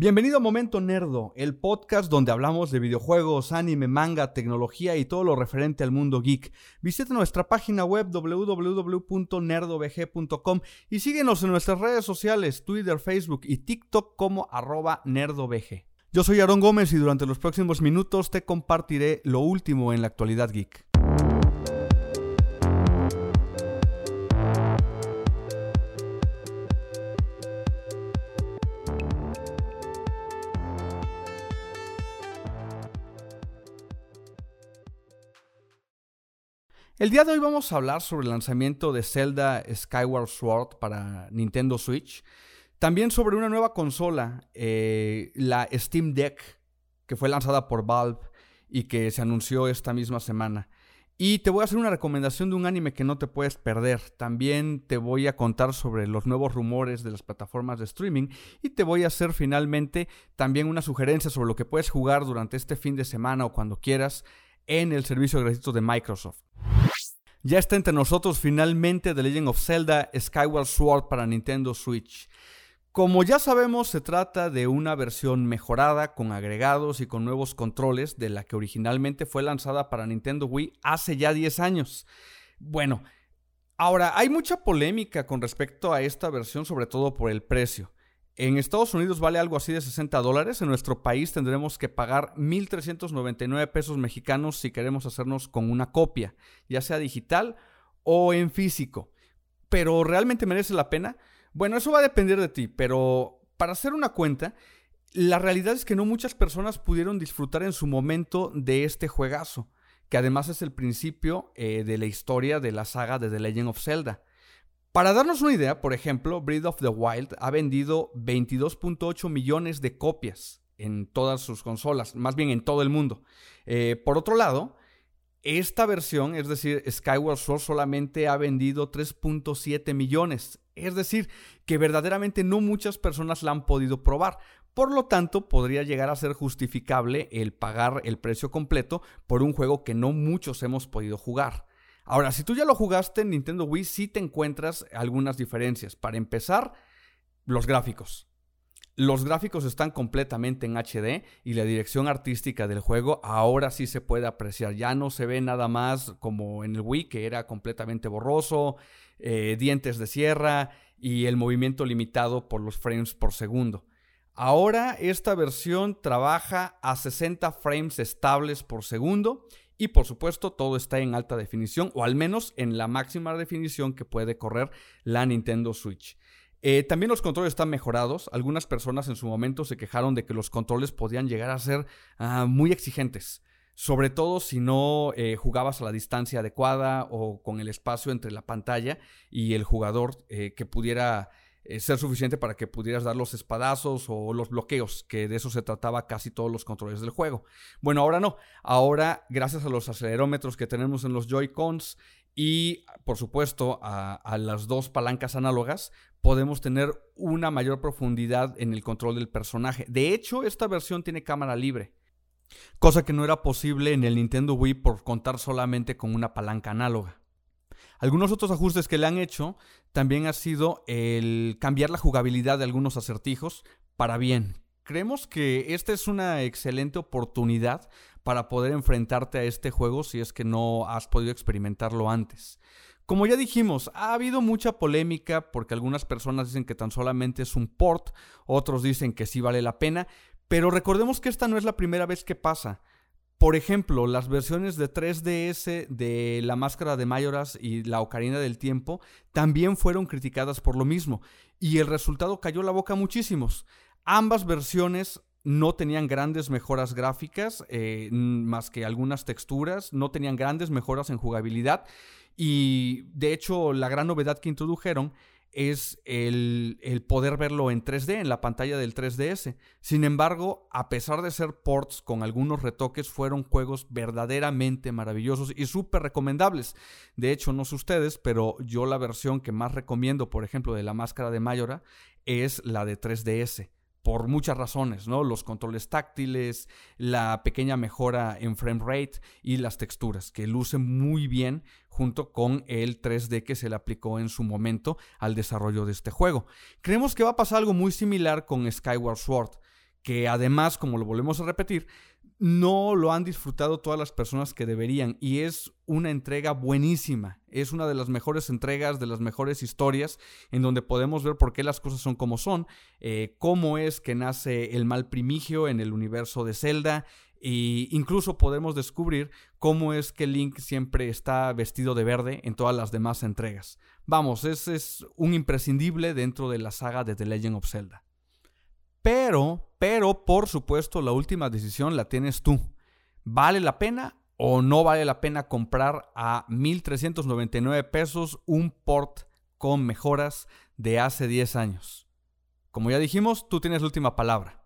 Bienvenido a Momento Nerdo, el podcast donde hablamos de videojuegos, anime, manga, tecnología y todo lo referente al mundo geek. Visita nuestra página web www.nerdovg.com y síguenos en nuestras redes sociales, Twitter, Facebook y TikTok como arroba nerdovg. Yo soy Aaron Gómez y durante los próximos minutos te compartiré lo último en la actualidad geek. El día de hoy vamos a hablar sobre el lanzamiento de Zelda Skyward Sword para Nintendo Switch. También sobre una nueva consola, eh, la Steam Deck, que fue lanzada por Valve y que se anunció esta misma semana. Y te voy a hacer una recomendación de un anime que no te puedes perder. También te voy a contar sobre los nuevos rumores de las plataformas de streaming. Y te voy a hacer finalmente también una sugerencia sobre lo que puedes jugar durante este fin de semana o cuando quieras en el servicio gratuito de Microsoft. Ya está entre nosotros finalmente The Legend of Zelda Skyward Sword para Nintendo Switch. Como ya sabemos, se trata de una versión mejorada con agregados y con nuevos controles de la que originalmente fue lanzada para Nintendo Wii hace ya 10 años. Bueno, ahora hay mucha polémica con respecto a esta versión, sobre todo por el precio. En Estados Unidos vale algo así de 60 dólares. En nuestro país tendremos que pagar 1.399 pesos mexicanos si queremos hacernos con una copia, ya sea digital o en físico. Pero ¿realmente merece la pena? Bueno, eso va a depender de ti, pero para hacer una cuenta, la realidad es que no muchas personas pudieron disfrutar en su momento de este juegazo, que además es el principio eh, de la historia de la saga de The Legend of Zelda. Para darnos una idea, por ejemplo, Breath of the Wild ha vendido 22.8 millones de copias en todas sus consolas, más bien en todo el mundo. Eh, por otro lado, esta versión, es decir, Skyward Sword solamente ha vendido 3.7 millones. Es decir, que verdaderamente no muchas personas la han podido probar. Por lo tanto, podría llegar a ser justificable el pagar el precio completo por un juego que no muchos hemos podido jugar. Ahora, si tú ya lo jugaste en Nintendo Wii, sí te encuentras algunas diferencias. Para empezar, los gráficos. Los gráficos están completamente en HD y la dirección artística del juego ahora sí se puede apreciar. Ya no se ve nada más como en el Wii, que era completamente borroso, eh, dientes de sierra y el movimiento limitado por los frames por segundo. Ahora esta versión trabaja a 60 frames estables por segundo y por supuesto, todo está en alta definición, o al menos en la máxima definición que puede correr la Nintendo Switch. Eh, también los controles están mejorados. Algunas personas en su momento se quejaron de que los controles podían llegar a ser ah, muy exigentes. Sobre todo si no eh, jugabas a la distancia adecuada o con el espacio entre la pantalla y el jugador eh, que pudiera eh, ser suficiente para que pudieras dar los espadazos o los bloqueos, que de eso se trataba casi todos los controles del juego. Bueno, ahora no. Ahora, gracias a los acelerómetros que tenemos en los Joy-Cons y, por supuesto, a, a las dos palancas análogas, podemos tener una mayor profundidad en el control del personaje. De hecho, esta versión tiene cámara libre. Cosa que no era posible en el Nintendo Wii por contar solamente con una palanca análoga. Algunos otros ajustes que le han hecho también ha sido el cambiar la jugabilidad de algunos acertijos para bien. Creemos que esta es una excelente oportunidad para poder enfrentarte a este juego si es que no has podido experimentarlo antes. Como ya dijimos, ha habido mucha polémica porque algunas personas dicen que tan solamente es un port, otros dicen que sí vale la pena, pero recordemos que esta no es la primera vez que pasa. Por ejemplo, las versiones de 3DS de La Máscara de Mayoras y La Ocarina del Tiempo también fueron criticadas por lo mismo, y el resultado cayó la boca a muchísimos. Ambas versiones no tenían grandes mejoras gráficas, eh, más que algunas texturas, no tenían grandes mejoras en jugabilidad, y de hecho la gran novedad que introdujeron es el, poder verlo en 3D, en la pantalla del 3DS. Sin embargo, a pesar de ser ports con algunos retoques, fueron juegos verdaderamente maravillosos y súper recomendables. De hecho, no sé ustedes, pero yo la versión que más recomiendo, por ejemplo, de la máscara de Mayora, es la de 3DS por muchas razones, ¿no? Los controles táctiles, la pequeña mejora en frame rate y las texturas, que lucen muy bien junto con el 3D que se le aplicó en su momento al desarrollo de este juego. Creemos que va a pasar algo muy similar con Skyward Sword, que además, como lo volvemos a repetir, no lo han disfrutado todas las personas que deberían y es una entrega buenísima, es una de las mejores entregas, de las mejores historias en donde podemos ver por qué las cosas son como son, eh, cómo es que nace el mal primigio en el universo de Zelda e incluso podemos descubrir cómo es que Link siempre está vestido de verde en todas las demás entregas. Vamos, ese es un imprescindible dentro de la saga de The Legend of Zelda. Pero, pero, por supuesto, la última decisión la tienes tú. ¿Vale la pena o no vale la pena comprar a 1.399 pesos un port con mejoras de hace 10 años? Como ya dijimos, tú tienes la última palabra.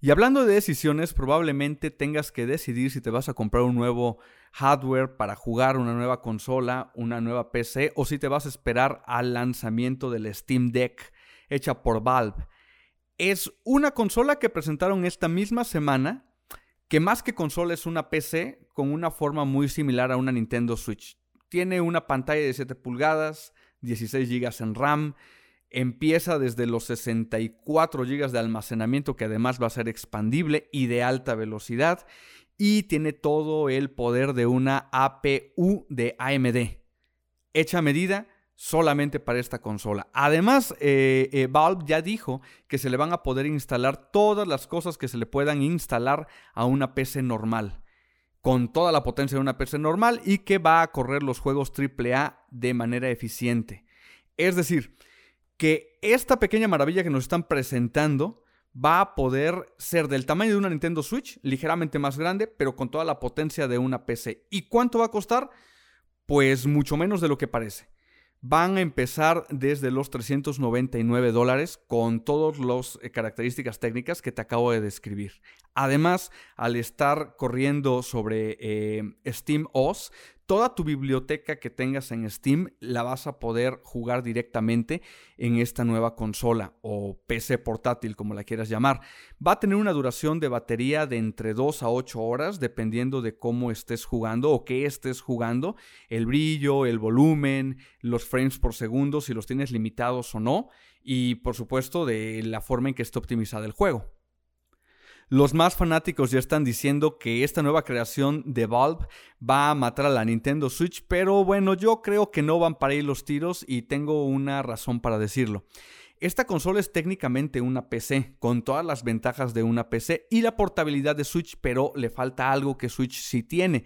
Y hablando de decisiones, probablemente tengas que decidir si te vas a comprar un nuevo hardware para jugar una nueva consola, una nueva PC, o si te vas a esperar al lanzamiento del Steam Deck hecha por Valve es una consola que presentaron esta misma semana, que más que consola es una PC con una forma muy similar a una Nintendo Switch. Tiene una pantalla de 7 pulgadas, 16 GB en RAM, empieza desde los 64 GB de almacenamiento que además va a ser expandible y de alta velocidad y tiene todo el poder de una APU de AMD. Hecha a medida solamente para esta consola. Además, eh, eh, Valve ya dijo que se le van a poder instalar todas las cosas que se le puedan instalar a una PC normal, con toda la potencia de una PC normal y que va a correr los juegos AAA de manera eficiente. Es decir, que esta pequeña maravilla que nos están presentando va a poder ser del tamaño de una Nintendo Switch, ligeramente más grande, pero con toda la potencia de una PC. ¿Y cuánto va a costar? Pues mucho menos de lo que parece van a empezar desde los 399 dólares con todas las eh, características técnicas que te acabo de describir. Además, al estar corriendo sobre eh, Steam OS, toda tu biblioteca que tengas en Steam la vas a poder jugar directamente en esta nueva consola o PC portátil, como la quieras llamar. Va a tener una duración de batería de entre 2 a 8 horas, dependiendo de cómo estés jugando o qué estés jugando, el brillo, el volumen, los frames por segundo, si los tienes limitados o no, y por supuesto de la forma en que esté optimizado el juego. Los más fanáticos ya están diciendo que esta nueva creación de Valve va a matar a la Nintendo Switch, pero bueno, yo creo que no van para ir los tiros y tengo una razón para decirlo. Esta consola es técnicamente una PC, con todas las ventajas de una PC y la portabilidad de Switch, pero le falta algo que Switch sí tiene,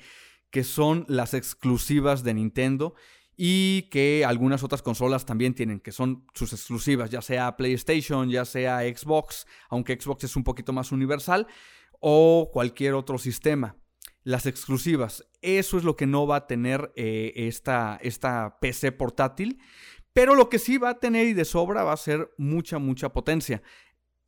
que son las exclusivas de Nintendo y que algunas otras consolas también tienen, que son sus exclusivas, ya sea PlayStation, ya sea Xbox, aunque Xbox es un poquito más universal, o cualquier otro sistema. Las exclusivas, eso es lo que no va a tener eh, esta, esta PC portátil, pero lo que sí va a tener y de sobra va a ser mucha, mucha potencia.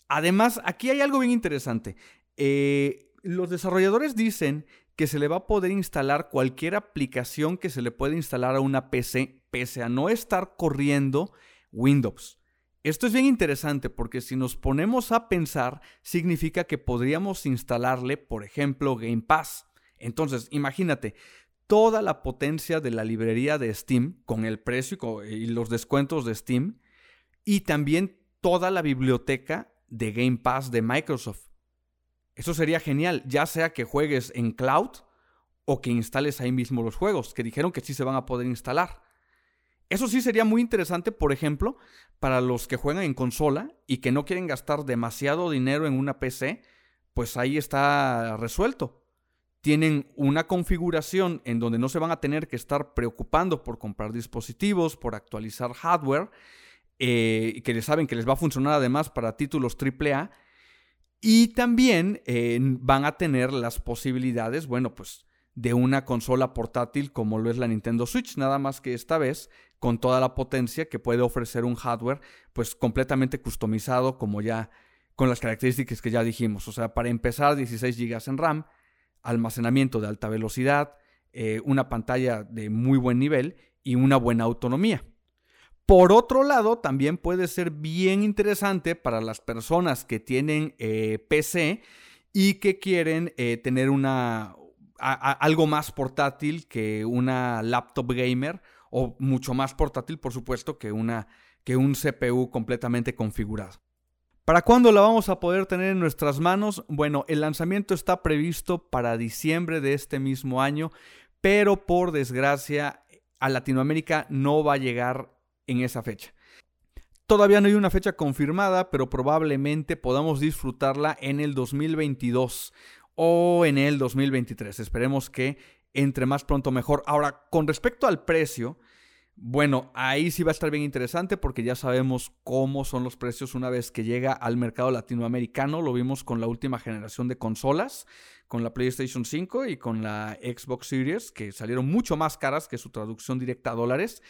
Además, aquí hay algo bien interesante. Eh, los desarrolladores dicen que se le va a poder instalar cualquier aplicación que se le pueda instalar a una PC, pese a no estar corriendo Windows. Esto es bien interesante porque si nos ponemos a pensar, significa que podríamos instalarle, por ejemplo, Game Pass. Entonces, imagínate, toda la potencia de la librería de Steam, con el precio y los descuentos de Steam, y también toda la biblioteca de Game Pass de Microsoft. Eso sería genial, ya sea que juegues en cloud o que instales ahí mismo los juegos, que dijeron que sí se van a poder instalar. Eso sí sería muy interesante, por ejemplo, para los que juegan en consola y que no quieren gastar demasiado dinero en una PC, pues ahí está resuelto. Tienen una configuración en donde no se van a tener que estar preocupando por comprar dispositivos, por actualizar hardware, eh, que les saben que les va a funcionar además para títulos AAA y también van a tener las posibilidades, bueno, pues de una consola portátil como lo es la Nintendo Switch, nada más que esta vez con toda la potencia que puede ofrecer un hardware pues completamente customizado como ya con las características que ya dijimos. O sea, para empezar 16 GB en RAM, almacenamiento de alta velocidad, eh, una pantalla de muy buen nivel y una buena autonomía. Por otro lado, también puede ser bien interesante para las personas que tienen eh, PC y que quieren eh, tener una, algo más portátil que una laptop gamer o mucho más portátil, por supuesto, que, una, que un CPU completamente configurado. ¿Para cuándo la vamos a poder tener en nuestras manos? Bueno, el lanzamiento está previsto para diciembre de este mismo año, pero por desgracia a Latinoamérica no va a llegar en esa fecha. Todavía no hay una fecha confirmada, pero probablemente podamos disfrutarla en el 2022 o en el 2023. Esperemos que entre más pronto mejor. Ahora, con respecto al precio, bueno, ahí sí va a estar bien interesante porque ya sabemos cómo son los precios una vez que llega al mercado latinoamericano. Lo vimos con la última generación de consolas, con la PlayStation 5 y con la Xbox Series, que salieron mucho más caras que su traducción directa a dólares.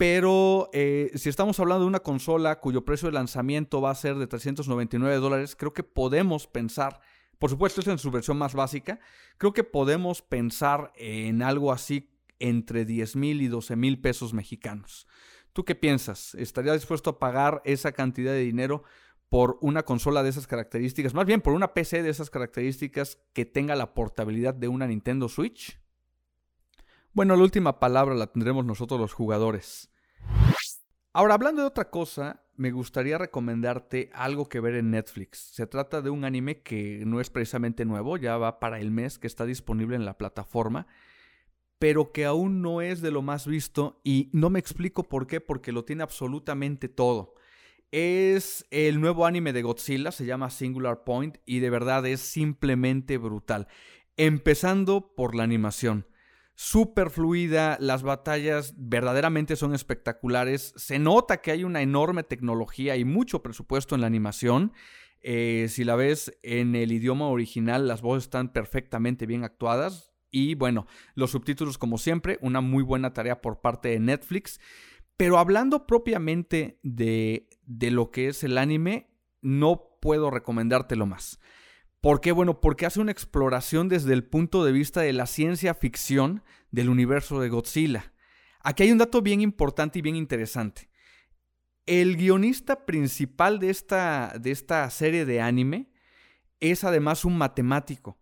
Pero eh, si estamos hablando de una consola cuyo precio de lanzamiento va a ser de 399 dólares, creo que podemos pensar, por supuesto es en su versión más básica, creo que podemos pensar en algo así entre 10 mil y 12 mil pesos mexicanos. ¿Tú qué piensas? ¿Estaría dispuesto a pagar esa cantidad de dinero por una consola de esas características? Más bien por una PC de esas características que tenga la portabilidad de una Nintendo Switch. Bueno, la última palabra la tendremos nosotros los jugadores. Ahora, hablando de otra cosa, me gustaría recomendarte algo que ver en Netflix. Se trata de un anime que no es precisamente nuevo, ya va para el mes que está disponible en la plataforma pero que aún no es de lo más visto y no me explico por qué, porque lo tiene absolutamente todo. Es el nuevo anime de Godzilla, se llama Singular Point y de verdad es simplemente brutal. Empezando por la animación. Súper fluida, las batallas verdaderamente son espectaculares. Se nota que hay una enorme tecnología y mucho presupuesto en la animación. Eh, si la ves en el idioma original, las voces están perfectamente bien actuadas y bueno, los subtítulos como siempre, una muy buena tarea por parte de Netflix. Pero hablando propiamente de, de lo que es el anime, no puedo recomendártelo más. ¿Por qué? Bueno, porque hace una exploración desde el punto de vista de la ciencia ficción del universo de Godzilla. Aquí hay un dato bien importante y bien interesante. El guionista principal de esta, de esta serie de anime es además un matemático.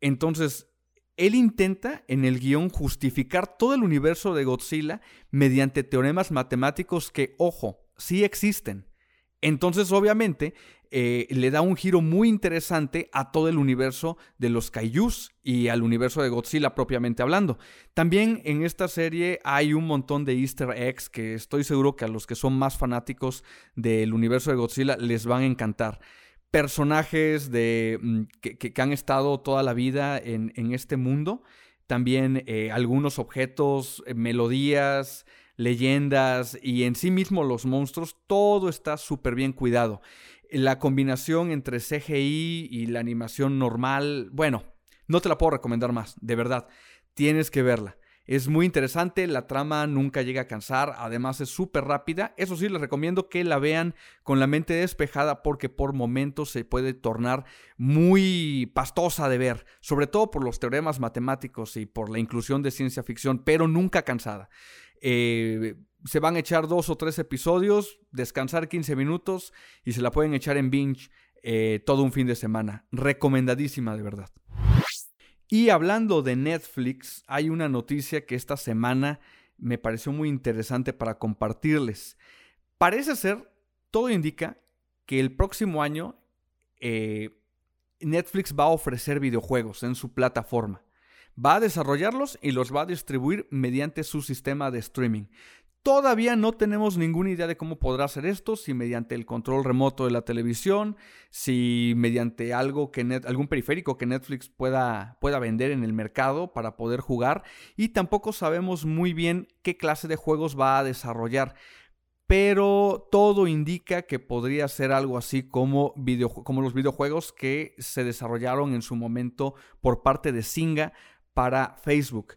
Entonces, él intenta en el guion justificar todo el universo de Godzilla mediante teoremas matemáticos que, ojo, sí existen. Entonces, obviamente, eh, le da un giro muy interesante a todo el universo de los kaijus y al universo de Godzilla propiamente hablando. También en esta serie hay un montón de easter eggs que estoy seguro que a los que son más fanáticos del universo de Godzilla les van a encantar personajes de, mm, que, han estado toda la vida en, este mundo. También eh, algunos objetos, eh, melodías, leyendas y en sí mismo los monstruos, todo está súper bien cuidado. La combinación entre CGI y la animación normal, bueno, no te la puedo recomendar más, de verdad, tienes que verla. Es muy interesante, la trama nunca llega a cansar, además es súper rápida. Eso sí, les recomiendo que la vean con la mente despejada porque por momentos se puede tornar muy pastosa de ver, sobre todo por los teoremas matemáticos y por la inclusión de ciencia ficción, pero nunca cansada. Eh, se van a echar dos o tres episodios, descansar 15 minutos y se la pueden echar en binge eh, todo un fin de semana. Recomendadísima de verdad. Y hablando de Netflix, hay una noticia que esta semana me pareció muy interesante para compartirles. Parece ser, todo indica, que el próximo año eh, Netflix va a ofrecer videojuegos en su plataforma. Va a desarrollarlos y los va a distribuir mediante su sistema de streaming. Todavía no tenemos ninguna idea de cómo podrá hacer esto, si mediante el control remoto de la televisión, si mediante algo que algún periférico que Netflix pueda, pueda vender en el mercado para poder jugar y tampoco sabemos muy bien qué clase de juegos va a desarrollar. Pero todo indica que podría ser algo así como, como los videojuegos que se desarrollaron en su momento por parte de Singa para Facebook.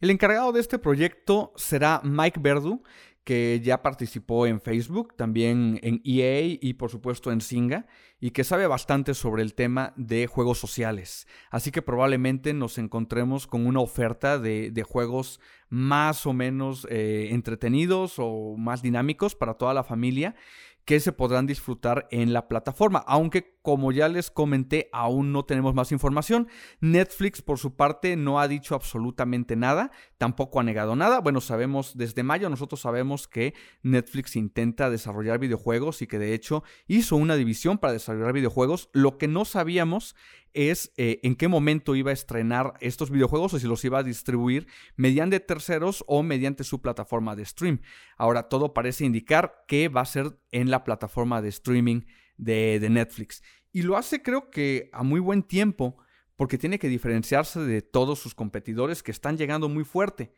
El encargado de este proyecto será Mike Verdu, que ya participó en Facebook, también en EA y por supuesto en Singa, y que sabe bastante sobre el tema de juegos sociales. Así que probablemente nos encontremos con una oferta de, juegos más o menos eh, entretenidos o más dinámicos para toda la familia que se podrán disfrutar en la plataforma, aunque como ya les comenté, aún no tenemos más información. Netflix, por su parte, no ha dicho absolutamente nada, tampoco ha negado nada. Bueno, sabemos desde mayo, nosotros sabemos que Netflix intenta desarrollar videojuegos y que de hecho hizo una división para desarrollar videojuegos. Lo que no sabíamos es eh, en qué momento iba a estrenar estos videojuegos o si los iba a distribuir mediante terceros o mediante su plataforma de stream. Ahora todo parece indicar que va a ser en la plataforma de streaming de, Netflix. Y lo hace creo que a muy buen tiempo porque tiene que diferenciarse de todos sus competidores que están llegando muy fuerte.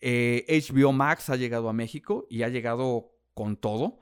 HBO eh, Max ha llegado a México y ha llegado con todo.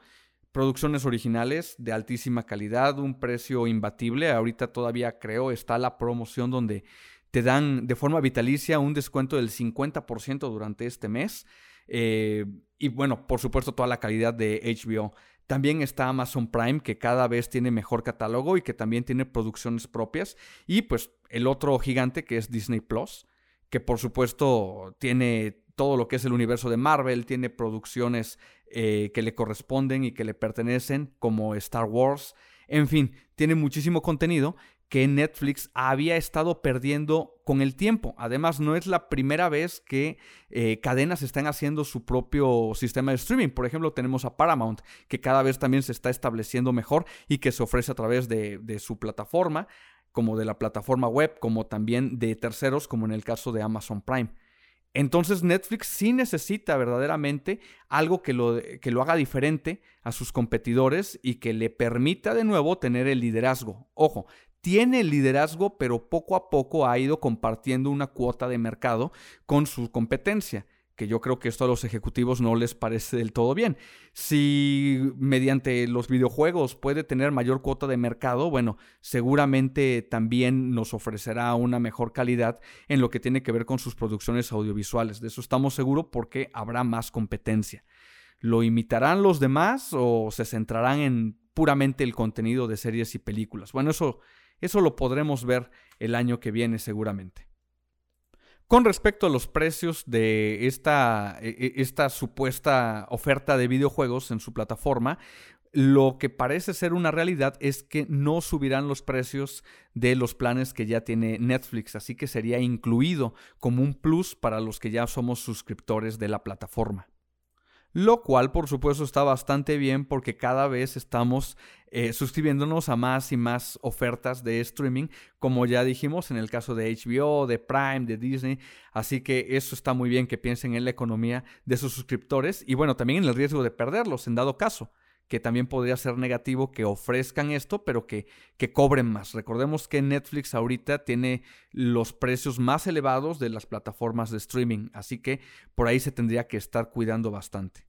Producciones originales de altísima calidad, un precio imbatible. Ahorita todavía creo está la promoción donde te dan de forma vitalicia un descuento del 50% durante este mes. Eh, y bueno, por supuesto toda la calidad de HBO. También está Amazon Prime, que cada vez tiene mejor catálogo y que también tiene producciones propias. Y pues el otro gigante que es Disney Plus, que por supuesto tiene todo lo que es el universo de Marvel, tiene producciones eh, que le corresponden y que le pertenecen, como Star Wars. En fin, tiene muchísimo contenido que Netflix había estado perdiendo con el tiempo. Además, no es la primera vez que eh, cadenas están haciendo su propio sistema de streaming. Por ejemplo, tenemos a Paramount, que cada vez también se está estableciendo mejor y que se ofrece a través de, de su plataforma, como de la plataforma web, como también de terceros, como en el caso de Amazon Prime. Entonces Netflix sí necesita verdaderamente algo que lo, que lo, haga diferente a sus competidores y que le permita de nuevo tener el liderazgo. Ojo, tiene liderazgo, pero poco a poco ha ido compartiendo una cuota de mercado con su competencia que yo creo que esto a los ejecutivos no les parece del todo bien. Si mediante los videojuegos puede tener mayor cuota de mercado, bueno, seguramente también nos ofrecerá una mejor calidad en lo que tiene que ver con sus producciones audiovisuales. De eso estamos seguros porque habrá más competencia. ¿Lo imitarán los demás o se centrarán en puramente el contenido de series y películas? Bueno, eso eso lo podremos ver el año que viene seguramente. Con respecto a los precios de esta, e, e, esta, supuesta oferta de videojuegos en su plataforma, lo que parece ser una realidad es que no subirán los precios de los planes que ya tiene Netflix, así que sería incluido como un plus para los que ya somos suscriptores de la plataforma lo cual por supuesto está bastante bien porque cada vez estamos eh, suscribiéndonos a más y más ofertas de streaming, como ya dijimos en el caso de HBO, de Prime, de Disney, así que eso está muy bien que piensen en la economía de sus suscriptores y bueno, también en el riesgo de perderlos en dado caso que también podría ser negativo que ofrezcan esto, pero que, que, cobren más. Recordemos que Netflix ahorita tiene los precios más elevados de las plataformas de streaming, así que por ahí se tendría que estar cuidando bastante.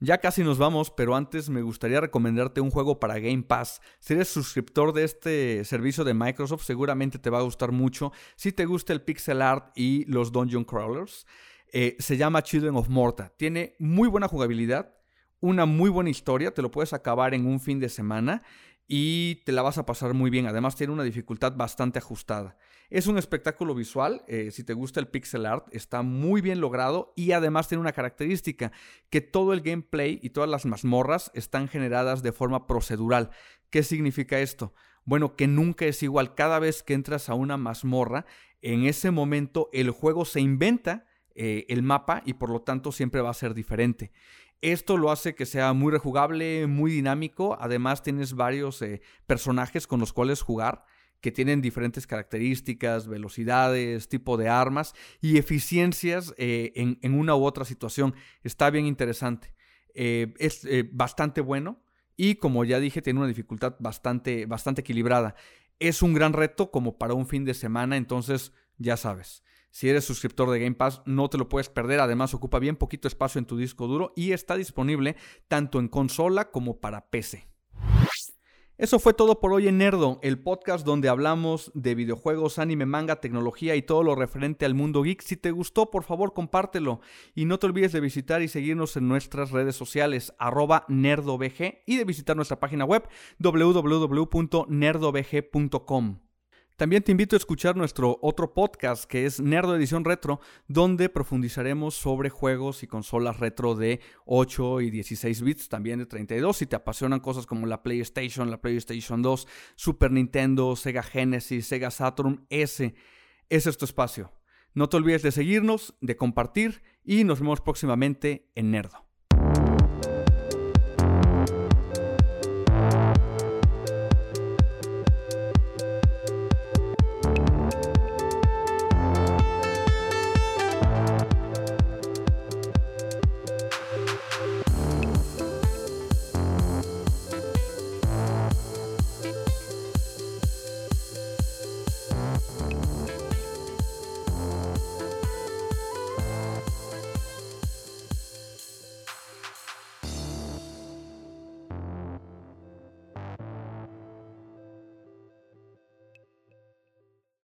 Ya casi nos vamos, pero antes me gustaría recomendarte un juego para Game Pass. Si eres suscriptor de este servicio de Microsoft, seguramente te va a gustar mucho. Si te gusta el pixel art y los dungeon crawlers, eh, se llama Children of Morta. Tiene muy buena jugabilidad, una muy buena historia, te lo puedes acabar en un fin de semana y te la vas a pasar muy bien. Además tiene una dificultad bastante ajustada. Es un espectáculo visual, eh, si te gusta el pixel art, está muy bien logrado y además tiene una característica, que todo el gameplay y todas las mazmorras están generadas de forma procedural. ¿Qué significa esto? Bueno, que nunca es igual. Cada vez que entras a una mazmorra, en ese momento el juego se inventa eh, el mapa y por lo tanto siempre va a ser diferente. Esto lo hace que sea muy rejugable, muy dinámico. Además, tienes varios eh, personajes con los cuales jugar que tienen diferentes características, velocidades, tipo de armas y eficiencias eh, en, una u otra situación. Está bien interesante. Es bastante bueno y como ya dije, tiene una dificultad bastante, bastante equilibrada. Es un gran reto como para un fin de semana, entonces ya sabes. Si eres suscriptor de Game Pass, no te lo puedes perder. Además, ocupa bien poquito espacio en tu disco duro y está disponible tanto en consola como para PC. Eso fue todo por hoy en Nerdo, el podcast donde hablamos de videojuegos, anime, manga, tecnología y todo lo referente al mundo geek. Si te gustó, por favor, compártelo. Y no te olvides de visitar y seguirnos en nuestras redes sociales, arroba nerdovg, y de visitar nuestra página web www.nerdovg.com. También te invito a escuchar nuestro otro podcast que es Nerdo Edición Retro, donde profundizaremos sobre juegos y consolas retro de 8 y 16 bits, también de 32. Si te apasionan cosas como la PlayStation, la PlayStation 2, Super Nintendo, Sega Genesis, Sega Saturn, ese, ese es tu espacio. No te olvides de seguirnos, de compartir y nos vemos próximamente en Nerdo.